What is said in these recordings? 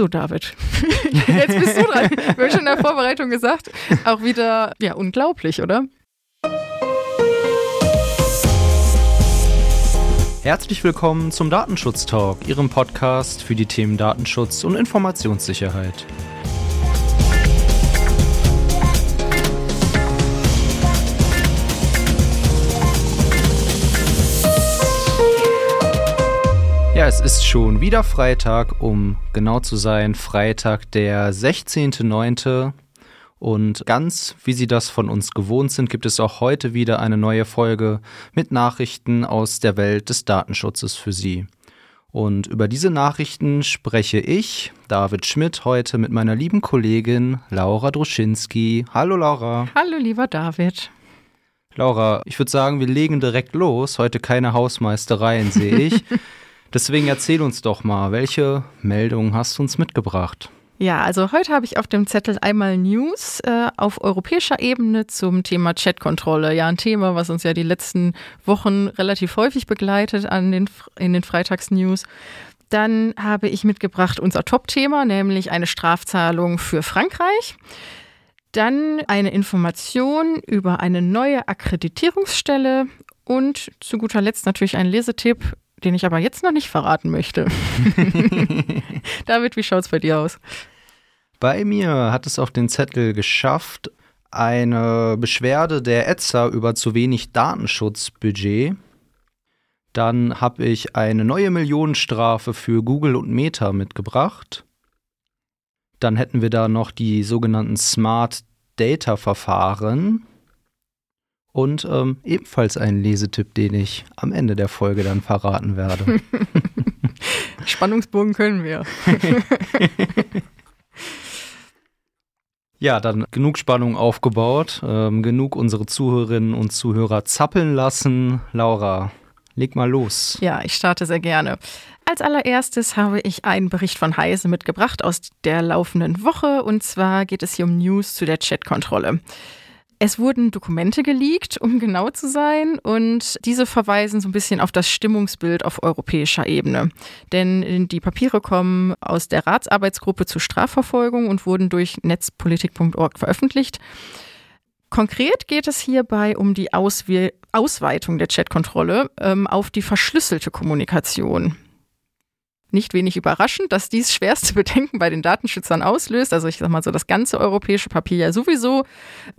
So, David. Jetzt bist du dran. Wir haben schon in der Vorbereitung gesagt. Auch wieder, ja, unglaublich, oder? Herzlich willkommen zum Datenschutz Talk, Ihrem Podcast für die Themen Datenschutz und Informationssicherheit. Es ist schon wieder Freitag, um genau zu sein, Freitag der 16.09. Und ganz wie Sie das von uns gewohnt sind, gibt es auch heute wieder eine neue Folge mit Nachrichten aus der Welt des Datenschutzes für Sie. Und über diese Nachrichten spreche ich, David Schmidt, heute mit meiner lieben Kollegin Laura Druschinski. Hallo Laura. Hallo lieber David. Laura, ich würde sagen, wir legen direkt los. Heute keine Hausmeistereien, sehe ich. Deswegen erzähl uns doch mal, welche Meldungen hast du uns mitgebracht? Ja, also heute habe ich auf dem Zettel einmal News äh, auf europäischer Ebene zum Thema Chatkontrolle. Ja, ein Thema, was uns ja die letzten Wochen relativ häufig begleitet an den, in den Freitagsnews. Dann habe ich mitgebracht unser Top-Thema, nämlich eine Strafzahlung für Frankreich. Dann eine Information über eine neue Akkreditierungsstelle und zu guter Letzt natürlich ein Lesetipp den ich aber jetzt noch nicht verraten möchte. David, wie schaut es bei dir aus? Bei mir hat es auf den Zettel geschafft, eine Beschwerde der ETSA über zu wenig Datenschutzbudget. Dann habe ich eine neue Millionenstrafe für Google und Meta mitgebracht. Dann hätten wir da noch die sogenannten Smart Data Verfahren und ähm, ebenfalls einen Lesetipp, den ich am Ende der Folge dann verraten werde. Spannungsbogen können wir. ja, dann genug Spannung aufgebaut, ähm, genug unsere Zuhörerinnen und Zuhörer zappeln lassen. Laura, leg mal los. Ja, ich starte sehr gerne. Als allererstes habe ich einen Bericht von Heise mitgebracht aus der laufenden Woche und zwar geht es hier um News zu der Chatkontrolle. Es wurden Dokumente geleakt, um genau zu sein, und diese verweisen so ein bisschen auf das Stimmungsbild auf europäischer Ebene. Denn die Papiere kommen aus der Ratsarbeitsgruppe zur Strafverfolgung und wurden durch netzpolitik.org veröffentlicht. Konkret geht es hierbei um die Auswe Ausweitung der Chatkontrolle ähm, auf die verschlüsselte Kommunikation nicht wenig überraschend, dass dies schwerste Bedenken bei den Datenschützern auslöst. Also ich sag mal so das ganze europäische Papier ja sowieso.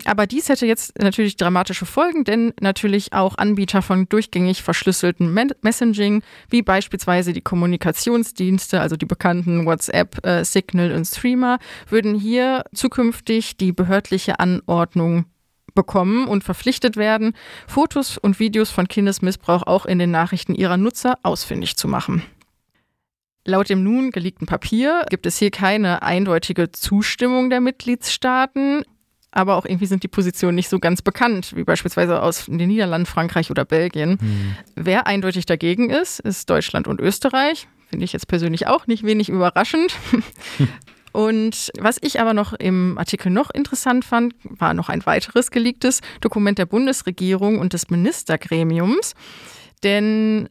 Aber dies hätte jetzt natürlich dramatische Folgen, denn natürlich auch Anbieter von durchgängig verschlüsselten Messaging, wie beispielsweise die Kommunikationsdienste, also die bekannten WhatsApp, äh, Signal und Streamer, würden hier zukünftig die behördliche Anordnung bekommen und verpflichtet werden, Fotos und Videos von Kindesmissbrauch auch in den Nachrichten ihrer Nutzer ausfindig zu machen. Laut dem nun geleakten Papier gibt es hier keine eindeutige Zustimmung der Mitgliedstaaten, aber auch irgendwie sind die Positionen nicht so ganz bekannt, wie beispielsweise aus den Niederlanden, Frankreich oder Belgien. Hm. Wer eindeutig dagegen ist, ist Deutschland und Österreich. Finde ich jetzt persönlich auch nicht wenig überraschend. Und was ich aber noch im Artikel noch interessant fand, war noch ein weiteres geleaktes Dokument der Bundesregierung und des Ministergremiums. Denn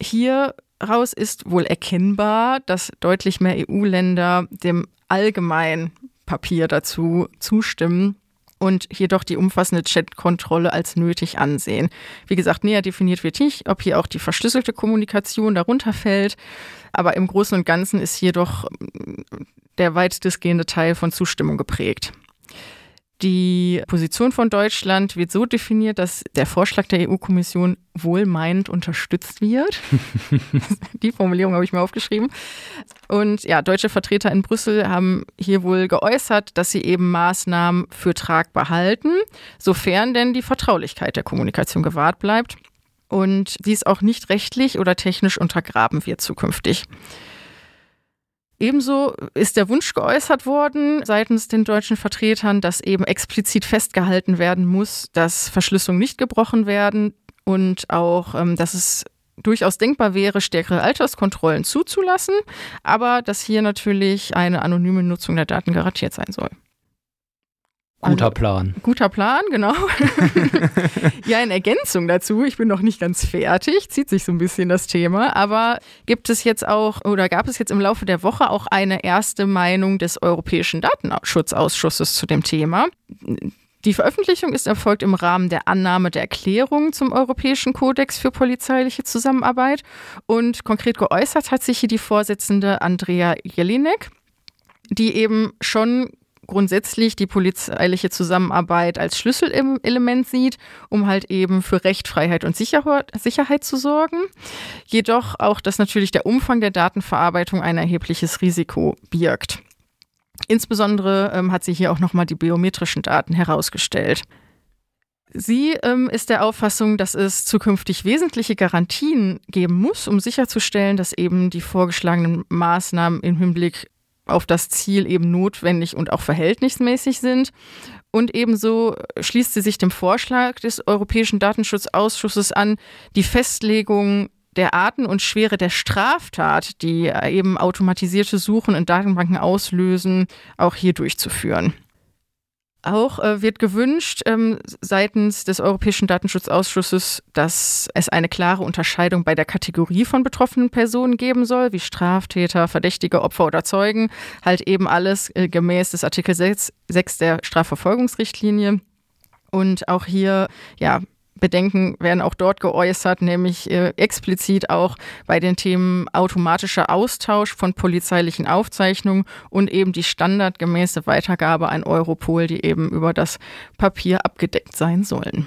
hier raus ist wohl erkennbar, dass deutlich mehr EU-Länder dem allgemeinen Papier dazu zustimmen und jedoch die umfassende Chatkontrolle als nötig ansehen. Wie gesagt, näher definiert wird nicht, ob hier auch die verschlüsselte Kommunikation darunter fällt, aber im Großen und Ganzen ist hier doch der weitestgehende Teil von Zustimmung geprägt. Die Position von Deutschland wird so definiert, dass der Vorschlag der EU-Kommission wohlmeinend unterstützt wird. Die Formulierung habe ich mir aufgeschrieben. Und ja, deutsche Vertreter in Brüssel haben hier wohl geäußert, dass sie eben Maßnahmen für tragbar halten, sofern denn die Vertraulichkeit der Kommunikation gewahrt bleibt und dies auch nicht rechtlich oder technisch untergraben wird zukünftig. Ebenso ist der Wunsch geäußert worden seitens den deutschen Vertretern, dass eben explizit festgehalten werden muss, dass Verschlüsselungen nicht gebrochen werden und auch, ähm, dass es durchaus denkbar wäre, stärkere Alterskontrollen zuzulassen, aber dass hier natürlich eine anonyme Nutzung der Daten garantiert sein soll. Guter also, Plan. Guter Plan, genau. ja, in Ergänzung dazu, ich bin noch nicht ganz fertig, zieht sich so ein bisschen das Thema, aber gibt es jetzt auch oder gab es jetzt im Laufe der Woche auch eine erste Meinung des Europäischen Datenschutzausschusses zu dem Thema? Die Veröffentlichung ist erfolgt im Rahmen der Annahme der Erklärung zum Europäischen Kodex für polizeiliche Zusammenarbeit und konkret geäußert hat sich hier die Vorsitzende Andrea Jelinek, die eben schon grundsätzlich die polizeiliche Zusammenarbeit als Schlüsselelement sieht, um halt eben für Recht, Freiheit und Sicherheit zu sorgen. Jedoch auch, dass natürlich der Umfang der Datenverarbeitung ein erhebliches Risiko birgt. Insbesondere ähm, hat sie hier auch nochmal die biometrischen Daten herausgestellt. Sie ähm, ist der Auffassung, dass es zukünftig wesentliche Garantien geben muss, um sicherzustellen, dass eben die vorgeschlagenen Maßnahmen im Hinblick auf das Ziel eben notwendig und auch verhältnismäßig sind. Und ebenso schließt sie sich dem Vorschlag des Europäischen Datenschutzausschusses an, die Festlegung der Arten und Schwere der Straftat, die eben automatisierte Suchen in Datenbanken auslösen, auch hier durchzuführen. Auch äh, wird gewünscht ähm, seitens des Europäischen Datenschutzausschusses, dass es eine klare Unterscheidung bei der Kategorie von betroffenen Personen geben soll, wie Straftäter, Verdächtige, Opfer oder Zeugen, halt eben alles äh, gemäß des Artikel 6, 6 der Strafverfolgungsrichtlinie. Und auch hier ja, Bedenken werden auch dort geäußert, nämlich äh, explizit auch bei den Themen automatischer Austausch von polizeilichen Aufzeichnungen und eben die standardgemäße Weitergabe an Europol, die eben über das Papier abgedeckt sein sollen.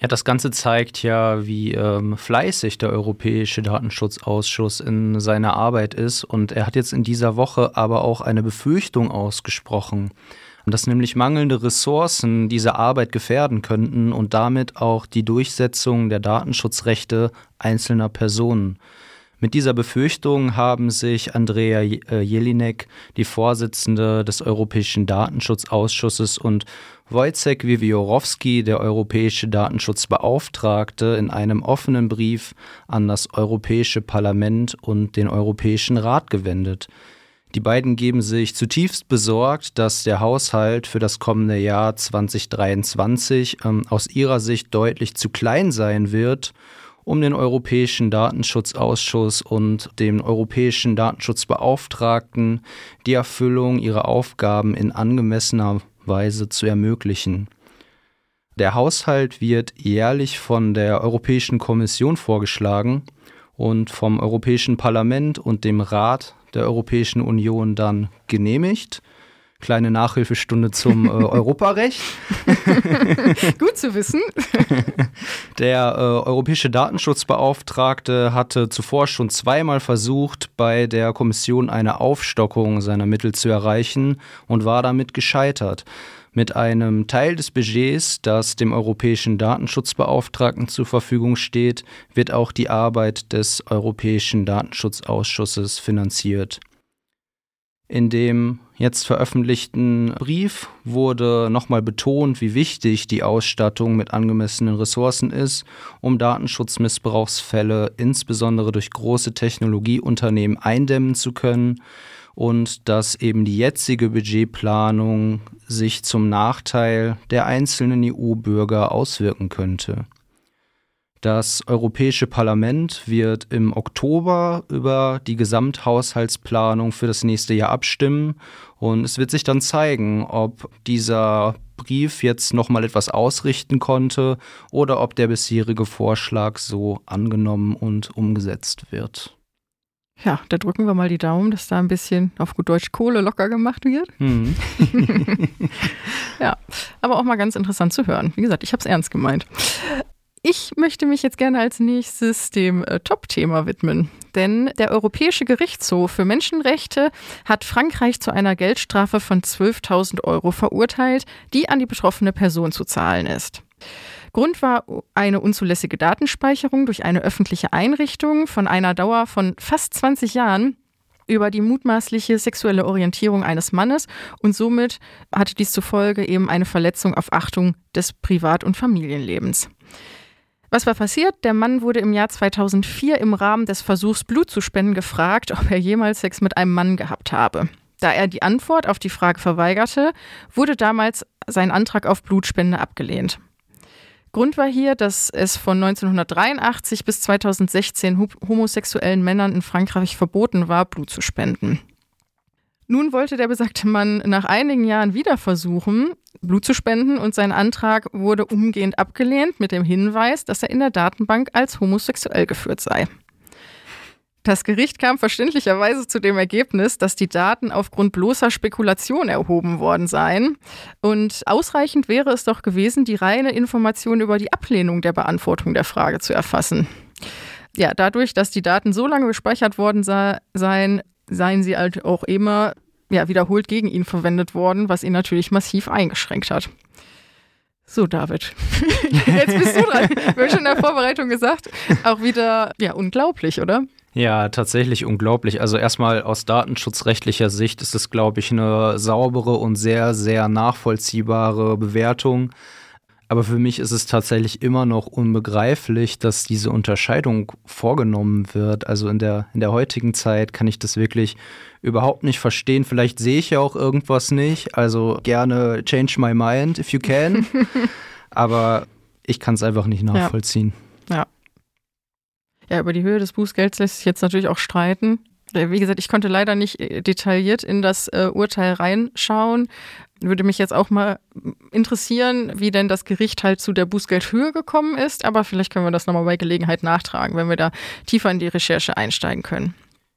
Ja, das Ganze zeigt ja, wie ähm, fleißig der Europäische Datenschutzausschuss in seiner Arbeit ist. Und er hat jetzt in dieser Woche aber auch eine Befürchtung ausgesprochen dass nämlich mangelnde Ressourcen diese Arbeit gefährden könnten und damit auch die Durchsetzung der Datenschutzrechte einzelner Personen. Mit dieser Befürchtung haben sich Andrea äh, Jelinek, die Vorsitzende des Europäischen Datenschutzausschusses, und Wojciech Wiwiorowski, der europäische Datenschutzbeauftragte, in einem offenen Brief an das Europäische Parlament und den Europäischen Rat gewendet. Die beiden geben sich zutiefst besorgt, dass der Haushalt für das kommende Jahr 2023 ähm, aus ihrer Sicht deutlich zu klein sein wird, um den Europäischen Datenschutzausschuss und dem Europäischen Datenschutzbeauftragten die Erfüllung ihrer Aufgaben in angemessener Weise zu ermöglichen. Der Haushalt wird jährlich von der Europäischen Kommission vorgeschlagen und vom Europäischen Parlament und dem Rat der Europäischen Union dann genehmigt. Kleine Nachhilfestunde zum äh, Europarecht. Gut zu wissen. Der äh, europäische Datenschutzbeauftragte hatte zuvor schon zweimal versucht, bei der Kommission eine Aufstockung seiner Mittel zu erreichen und war damit gescheitert. Mit einem Teil des Budgets, das dem europäischen Datenschutzbeauftragten zur Verfügung steht, wird auch die Arbeit des Europäischen Datenschutzausschusses finanziert. In dem jetzt veröffentlichten Brief wurde nochmal betont, wie wichtig die Ausstattung mit angemessenen Ressourcen ist, um Datenschutzmissbrauchsfälle insbesondere durch große Technologieunternehmen eindämmen zu können und dass eben die jetzige Budgetplanung sich zum Nachteil der einzelnen EU-Bürger auswirken könnte. Das Europäische Parlament wird im Oktober über die Gesamthaushaltsplanung für das nächste Jahr abstimmen und es wird sich dann zeigen, ob dieser Brief jetzt noch mal etwas ausrichten konnte oder ob der bisherige Vorschlag so angenommen und umgesetzt wird. Ja, da drücken wir mal die Daumen, dass da ein bisschen auf gut Deutsch Kohle locker gemacht wird. Mhm. ja, aber auch mal ganz interessant zu hören. Wie gesagt, ich habe es ernst gemeint. Ich möchte mich jetzt gerne als nächstes dem äh, Top-Thema widmen. Denn der Europäische Gerichtshof für Menschenrechte hat Frankreich zu einer Geldstrafe von 12.000 Euro verurteilt, die an die betroffene Person zu zahlen ist. Grund war eine unzulässige Datenspeicherung durch eine öffentliche Einrichtung von einer Dauer von fast 20 Jahren über die mutmaßliche sexuelle Orientierung eines Mannes und somit hatte dies zufolge eben eine Verletzung auf Achtung des Privat- und Familienlebens. Was war passiert? Der Mann wurde im Jahr 2004 im Rahmen des Versuchs, Blut zu spenden, gefragt, ob er jemals Sex mit einem Mann gehabt habe. Da er die Antwort auf die Frage verweigerte, wurde damals sein Antrag auf Blutspende abgelehnt. Grund war hier, dass es von 1983 bis 2016 homosexuellen Männern in Frankreich verboten war, Blut zu spenden. Nun wollte der besagte Mann nach einigen Jahren wieder versuchen, Blut zu spenden und sein Antrag wurde umgehend abgelehnt mit dem Hinweis, dass er in der Datenbank als homosexuell geführt sei. Das Gericht kam verständlicherweise zu dem Ergebnis, dass die Daten aufgrund bloßer Spekulation erhoben worden seien. Und ausreichend wäre es doch gewesen, die reine Information über die Ablehnung der Beantwortung der Frage zu erfassen. Ja, dadurch, dass die Daten so lange gespeichert worden seien, seien sie halt auch immer ja, wiederholt gegen ihn verwendet worden, was ihn natürlich massiv eingeschränkt hat. So, David. Jetzt bist du dran. Wir haben schon in der Vorbereitung gesagt. Auch wieder, ja, unglaublich, oder? Ja, tatsächlich unglaublich. Also erstmal aus datenschutzrechtlicher Sicht ist es, glaube ich, eine saubere und sehr, sehr nachvollziehbare Bewertung. Aber für mich ist es tatsächlich immer noch unbegreiflich, dass diese Unterscheidung vorgenommen wird. Also in der, in der heutigen Zeit kann ich das wirklich überhaupt nicht verstehen. Vielleicht sehe ich ja auch irgendwas nicht. Also gerne change my mind if you can. Aber ich kann es einfach nicht nachvollziehen. Ja. Ja, über die Höhe des Bußgelds lässt sich jetzt natürlich auch streiten. Äh, wie gesagt, ich konnte leider nicht äh, detailliert in das äh, Urteil reinschauen. Würde mich jetzt auch mal interessieren, wie denn das Gericht halt zu der Bußgeldhöhe gekommen ist. Aber vielleicht können wir das nochmal bei Gelegenheit nachtragen, wenn wir da tiefer in die Recherche einsteigen können.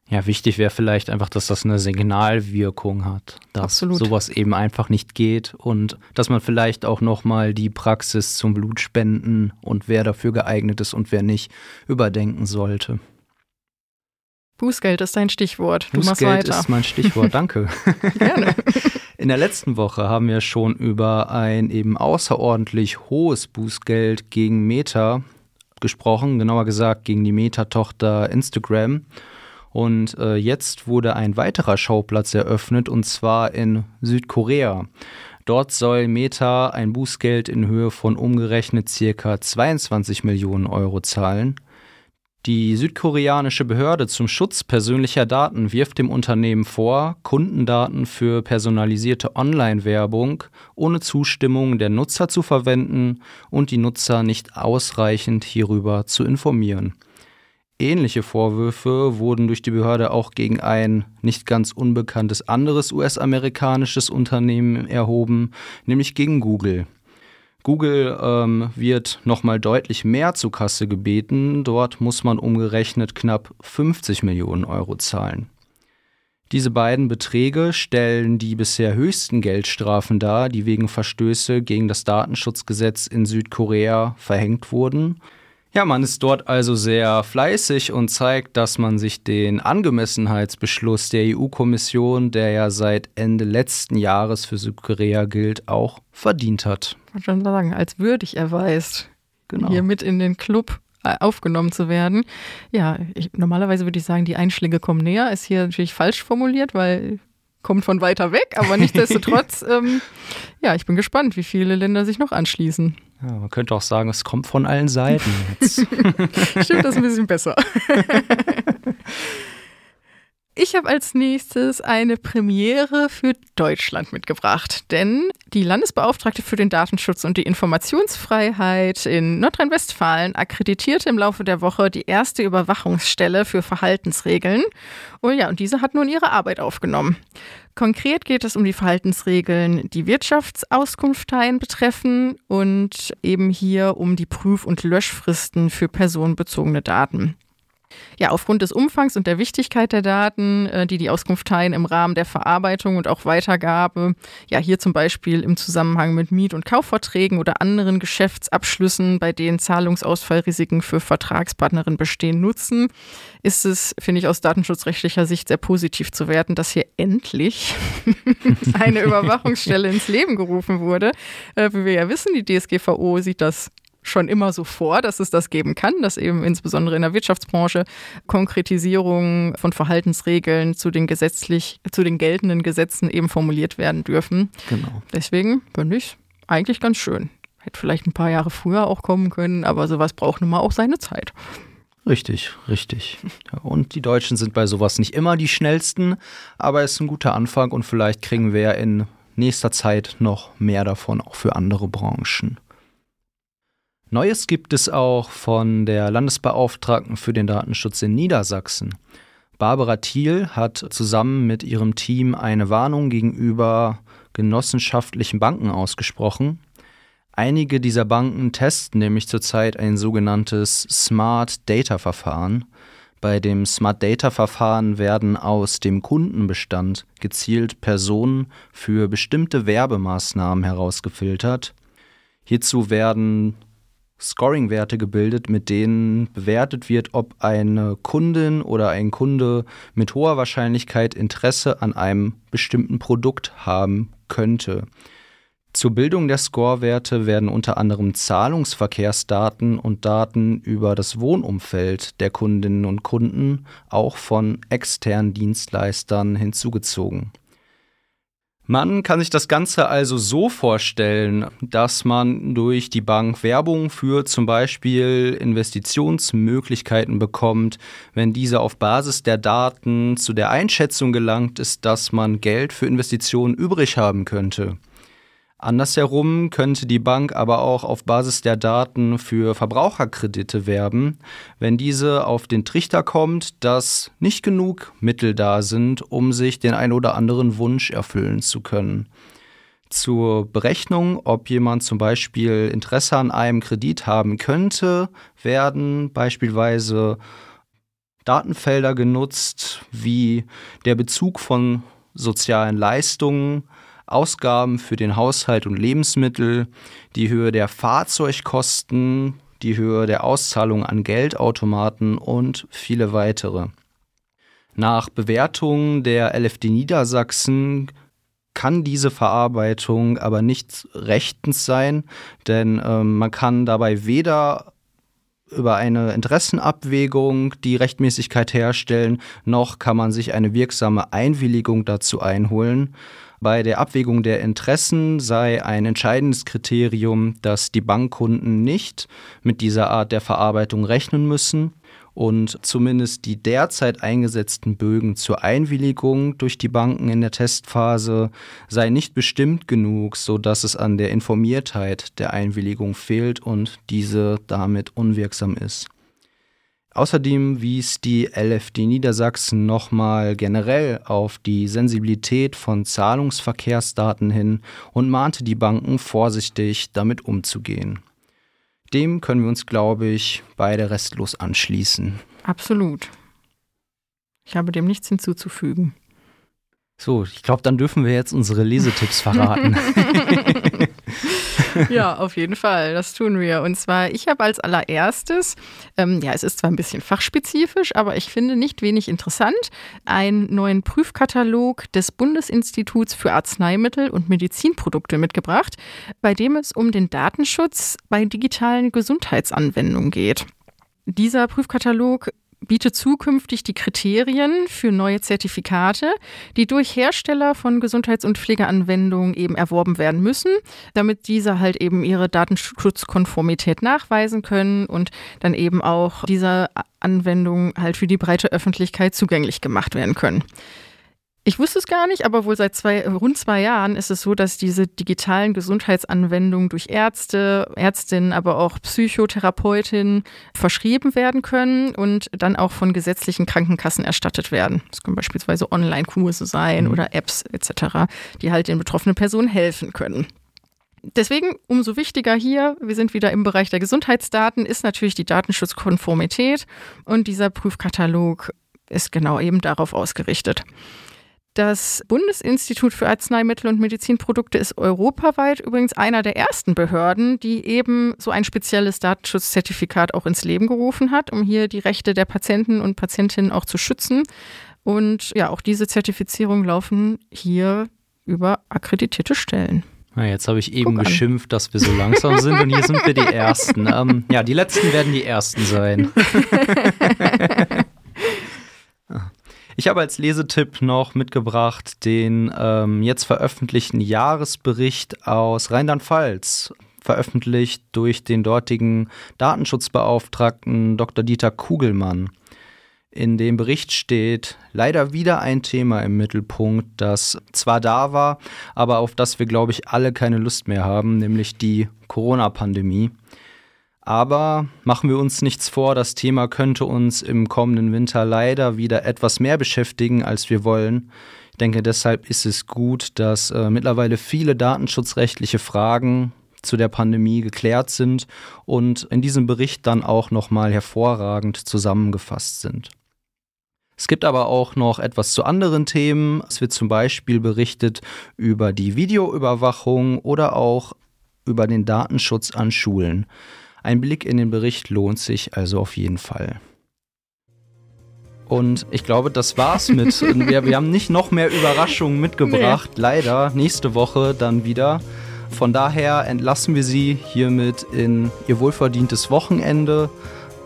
Ja, wichtig wäre vielleicht einfach, dass das eine Signalwirkung hat, dass Absolut. sowas eben einfach nicht geht und dass man vielleicht auch nochmal die Praxis zum Blutspenden und wer dafür geeignet ist und wer nicht überdenken sollte. Bußgeld ist dein Stichwort. Du Bußgeld ist mein Stichwort, danke. Gerne. In der letzten Woche haben wir schon über ein eben außerordentlich hohes Bußgeld gegen Meta gesprochen, genauer gesagt gegen die Meta-Tochter Instagram. Und äh, jetzt wurde ein weiterer Schauplatz eröffnet, und zwar in Südkorea. Dort soll Meta ein Bußgeld in Höhe von umgerechnet circa 22 Millionen Euro zahlen. Die südkoreanische Behörde zum Schutz persönlicher Daten wirft dem Unternehmen vor, Kundendaten für personalisierte Online-Werbung ohne Zustimmung der Nutzer zu verwenden und die Nutzer nicht ausreichend hierüber zu informieren. Ähnliche Vorwürfe wurden durch die Behörde auch gegen ein nicht ganz unbekanntes anderes US-amerikanisches Unternehmen erhoben, nämlich gegen Google. Google ähm, wird nochmal deutlich mehr zu Kasse gebeten. Dort muss man umgerechnet knapp 50 Millionen Euro zahlen. Diese beiden Beträge stellen die bisher höchsten Geldstrafen dar, die wegen Verstöße gegen das Datenschutzgesetz in Südkorea verhängt wurden. Ja, man ist dort also sehr fleißig und zeigt, dass man sich den Angemessenheitsbeschluss der EU-Kommission, der ja seit Ende letzten Jahres für Südkorea gilt, auch verdient hat. Ich wollte schon sagen, als würdig erweist, genau. hier mit in den Club äh, aufgenommen zu werden. Ja, ich, normalerweise würde ich sagen, die Einschläge kommen näher. Ist hier natürlich falsch formuliert, weil kommt von weiter weg, aber nichtsdestotrotz, ähm, ja, ich bin gespannt, wie viele Länder sich noch anschließen. Ja, man könnte auch sagen, es kommt von allen Seiten jetzt. Stimmt, das ist ein bisschen besser. Ich habe als nächstes eine Premiere für Deutschland mitgebracht, denn die Landesbeauftragte für den Datenschutz und die Informationsfreiheit in Nordrhein-Westfalen akkreditierte im Laufe der Woche die erste Überwachungsstelle für Verhaltensregeln. Und ja, und diese hat nun ihre Arbeit aufgenommen. Konkret geht es um die Verhaltensregeln, die Wirtschaftsauskunfteien betreffen und eben hier um die Prüf- und Löschfristen für personenbezogene Daten. Ja, aufgrund des Umfangs und der Wichtigkeit der Daten, äh, die die Auskunft teilen im Rahmen der Verarbeitung und auch Weitergabe, ja, hier zum Beispiel im Zusammenhang mit Miet- und Kaufverträgen oder anderen Geschäftsabschlüssen, bei denen Zahlungsausfallrisiken für Vertragspartnerinnen bestehen, nutzen, ist es, finde ich, aus datenschutzrechtlicher Sicht sehr positiv zu werten, dass hier endlich eine Überwachungsstelle ins Leben gerufen wurde. Äh, wie wir ja wissen, die DSGVO sieht das schon immer so vor, dass es das geben kann, dass eben insbesondere in der Wirtschaftsbranche Konkretisierungen von Verhaltensregeln zu den gesetzlich, zu den geltenden Gesetzen eben formuliert werden dürfen. Genau. Deswegen finde ich eigentlich ganz schön. Hätte vielleicht ein paar Jahre früher auch kommen können, aber sowas braucht nun mal auch seine Zeit. Richtig, richtig. Und die Deutschen sind bei sowas nicht immer die schnellsten, aber es ist ein guter Anfang und vielleicht kriegen wir in nächster Zeit noch mehr davon, auch für andere Branchen. Neues gibt es auch von der Landesbeauftragten für den Datenschutz in Niedersachsen. Barbara Thiel hat zusammen mit ihrem Team eine Warnung gegenüber genossenschaftlichen Banken ausgesprochen. Einige dieser Banken testen nämlich zurzeit ein sogenanntes Smart Data Verfahren. Bei dem Smart Data Verfahren werden aus dem Kundenbestand gezielt Personen für bestimmte Werbemaßnahmen herausgefiltert. Hierzu werden Scoring-Werte gebildet, mit denen bewertet wird, ob eine Kundin oder ein Kunde mit hoher Wahrscheinlichkeit Interesse an einem bestimmten Produkt haben könnte. Zur Bildung der Scorewerte werden unter anderem Zahlungsverkehrsdaten und Daten über das Wohnumfeld der Kundinnen und Kunden auch von externen Dienstleistern hinzugezogen. Man kann sich das Ganze also so vorstellen, dass man durch die Bank Werbung für zum Beispiel Investitionsmöglichkeiten bekommt, wenn diese auf Basis der Daten zu der Einschätzung gelangt ist, dass man Geld für Investitionen übrig haben könnte. Andersherum könnte die Bank aber auch auf Basis der Daten für Verbraucherkredite werben, wenn diese auf den Trichter kommt, dass nicht genug Mittel da sind, um sich den ein oder anderen Wunsch erfüllen zu können. Zur Berechnung, ob jemand zum Beispiel Interesse an einem Kredit haben könnte, werden beispielsweise Datenfelder genutzt, wie der Bezug von sozialen Leistungen, Ausgaben für den Haushalt und Lebensmittel, die Höhe der Fahrzeugkosten, die Höhe der Auszahlung an Geldautomaten und viele weitere. Nach Bewertung der LFD Niedersachsen kann diese Verarbeitung aber nicht rechtens sein, denn äh, man kann dabei weder über eine Interessenabwägung die Rechtmäßigkeit herstellen, noch kann man sich eine wirksame Einwilligung dazu einholen. Bei der Abwägung der Interessen sei ein entscheidendes Kriterium, dass die Bankkunden nicht mit dieser Art der Verarbeitung rechnen müssen und zumindest die derzeit eingesetzten Bögen zur Einwilligung durch die Banken in der Testphase sei nicht bestimmt genug, sodass es an der Informiertheit der Einwilligung fehlt und diese damit unwirksam ist. Außerdem wies die LFD Niedersachsen nochmal generell auf die Sensibilität von Zahlungsverkehrsdaten hin und mahnte die Banken vorsichtig damit umzugehen. Dem können wir uns, glaube ich, beide restlos anschließen. Absolut. Ich habe dem nichts hinzuzufügen. So, ich glaube, dann dürfen wir jetzt unsere Lesetipps verraten. ja, auf jeden Fall. Das tun wir. Und zwar, ich habe als allererstes, ähm, ja, es ist zwar ein bisschen fachspezifisch, aber ich finde nicht wenig interessant, einen neuen Prüfkatalog des Bundesinstituts für Arzneimittel und Medizinprodukte mitgebracht, bei dem es um den Datenschutz bei digitalen Gesundheitsanwendungen geht. Dieser Prüfkatalog bietet zukünftig die Kriterien für neue Zertifikate, die durch Hersteller von Gesundheits- und Pflegeanwendungen eben erworben werden müssen, damit diese halt eben ihre Datenschutzkonformität nachweisen können und dann eben auch diese Anwendungen halt für die breite Öffentlichkeit zugänglich gemacht werden können. Ich wusste es gar nicht, aber wohl seit zwei, rund zwei Jahren ist es so, dass diese digitalen Gesundheitsanwendungen durch Ärzte, Ärztinnen, aber auch Psychotherapeutinnen verschrieben werden können und dann auch von gesetzlichen Krankenkassen erstattet werden. Das können beispielsweise Online-Kurse sein mhm. oder Apps etc., die halt den betroffenen Personen helfen können. Deswegen umso wichtiger hier, wir sind wieder im Bereich der Gesundheitsdaten, ist natürlich die Datenschutzkonformität und dieser Prüfkatalog ist genau eben darauf ausgerichtet. Das Bundesinstitut für Arzneimittel und Medizinprodukte ist europaweit übrigens einer der ersten Behörden, die eben so ein spezielles Datenschutzzertifikat auch ins Leben gerufen hat, um hier die Rechte der Patienten und Patientinnen auch zu schützen. Und ja, auch diese Zertifizierungen laufen hier über akkreditierte Stellen. Na, jetzt habe ich eben geschimpft, dass wir so langsam sind und hier sind wir die Ersten. Ähm, ja, die Letzten werden die Ersten sein. Ich habe als Lesetipp noch mitgebracht den ähm, jetzt veröffentlichten Jahresbericht aus Rheinland-Pfalz veröffentlicht durch den dortigen Datenschutzbeauftragten Dr. Dieter Kugelmann. In dem Bericht steht leider wieder ein Thema im Mittelpunkt, das zwar da war, aber auf das wir, glaube ich, alle keine Lust mehr haben, nämlich die Corona-Pandemie. Aber machen wir uns nichts vor, das Thema könnte uns im kommenden Winter leider wieder etwas mehr beschäftigen, als wir wollen. Ich denke, deshalb ist es gut, dass äh, mittlerweile viele datenschutzrechtliche Fragen zu der Pandemie geklärt sind und in diesem Bericht dann auch nochmal hervorragend zusammengefasst sind. Es gibt aber auch noch etwas zu anderen Themen. Es wird zum Beispiel berichtet über die Videoüberwachung oder auch über den Datenschutz an Schulen. Ein Blick in den Bericht lohnt sich also auf jeden Fall. Und ich glaube, das war's mit. wir, wir haben nicht noch mehr Überraschungen mitgebracht. Nee. Leider nächste Woche dann wieder. Von daher entlassen wir Sie hiermit in Ihr wohlverdientes Wochenende.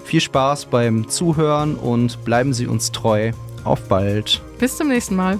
Viel Spaß beim Zuhören und bleiben Sie uns treu. Auf bald. Bis zum nächsten Mal.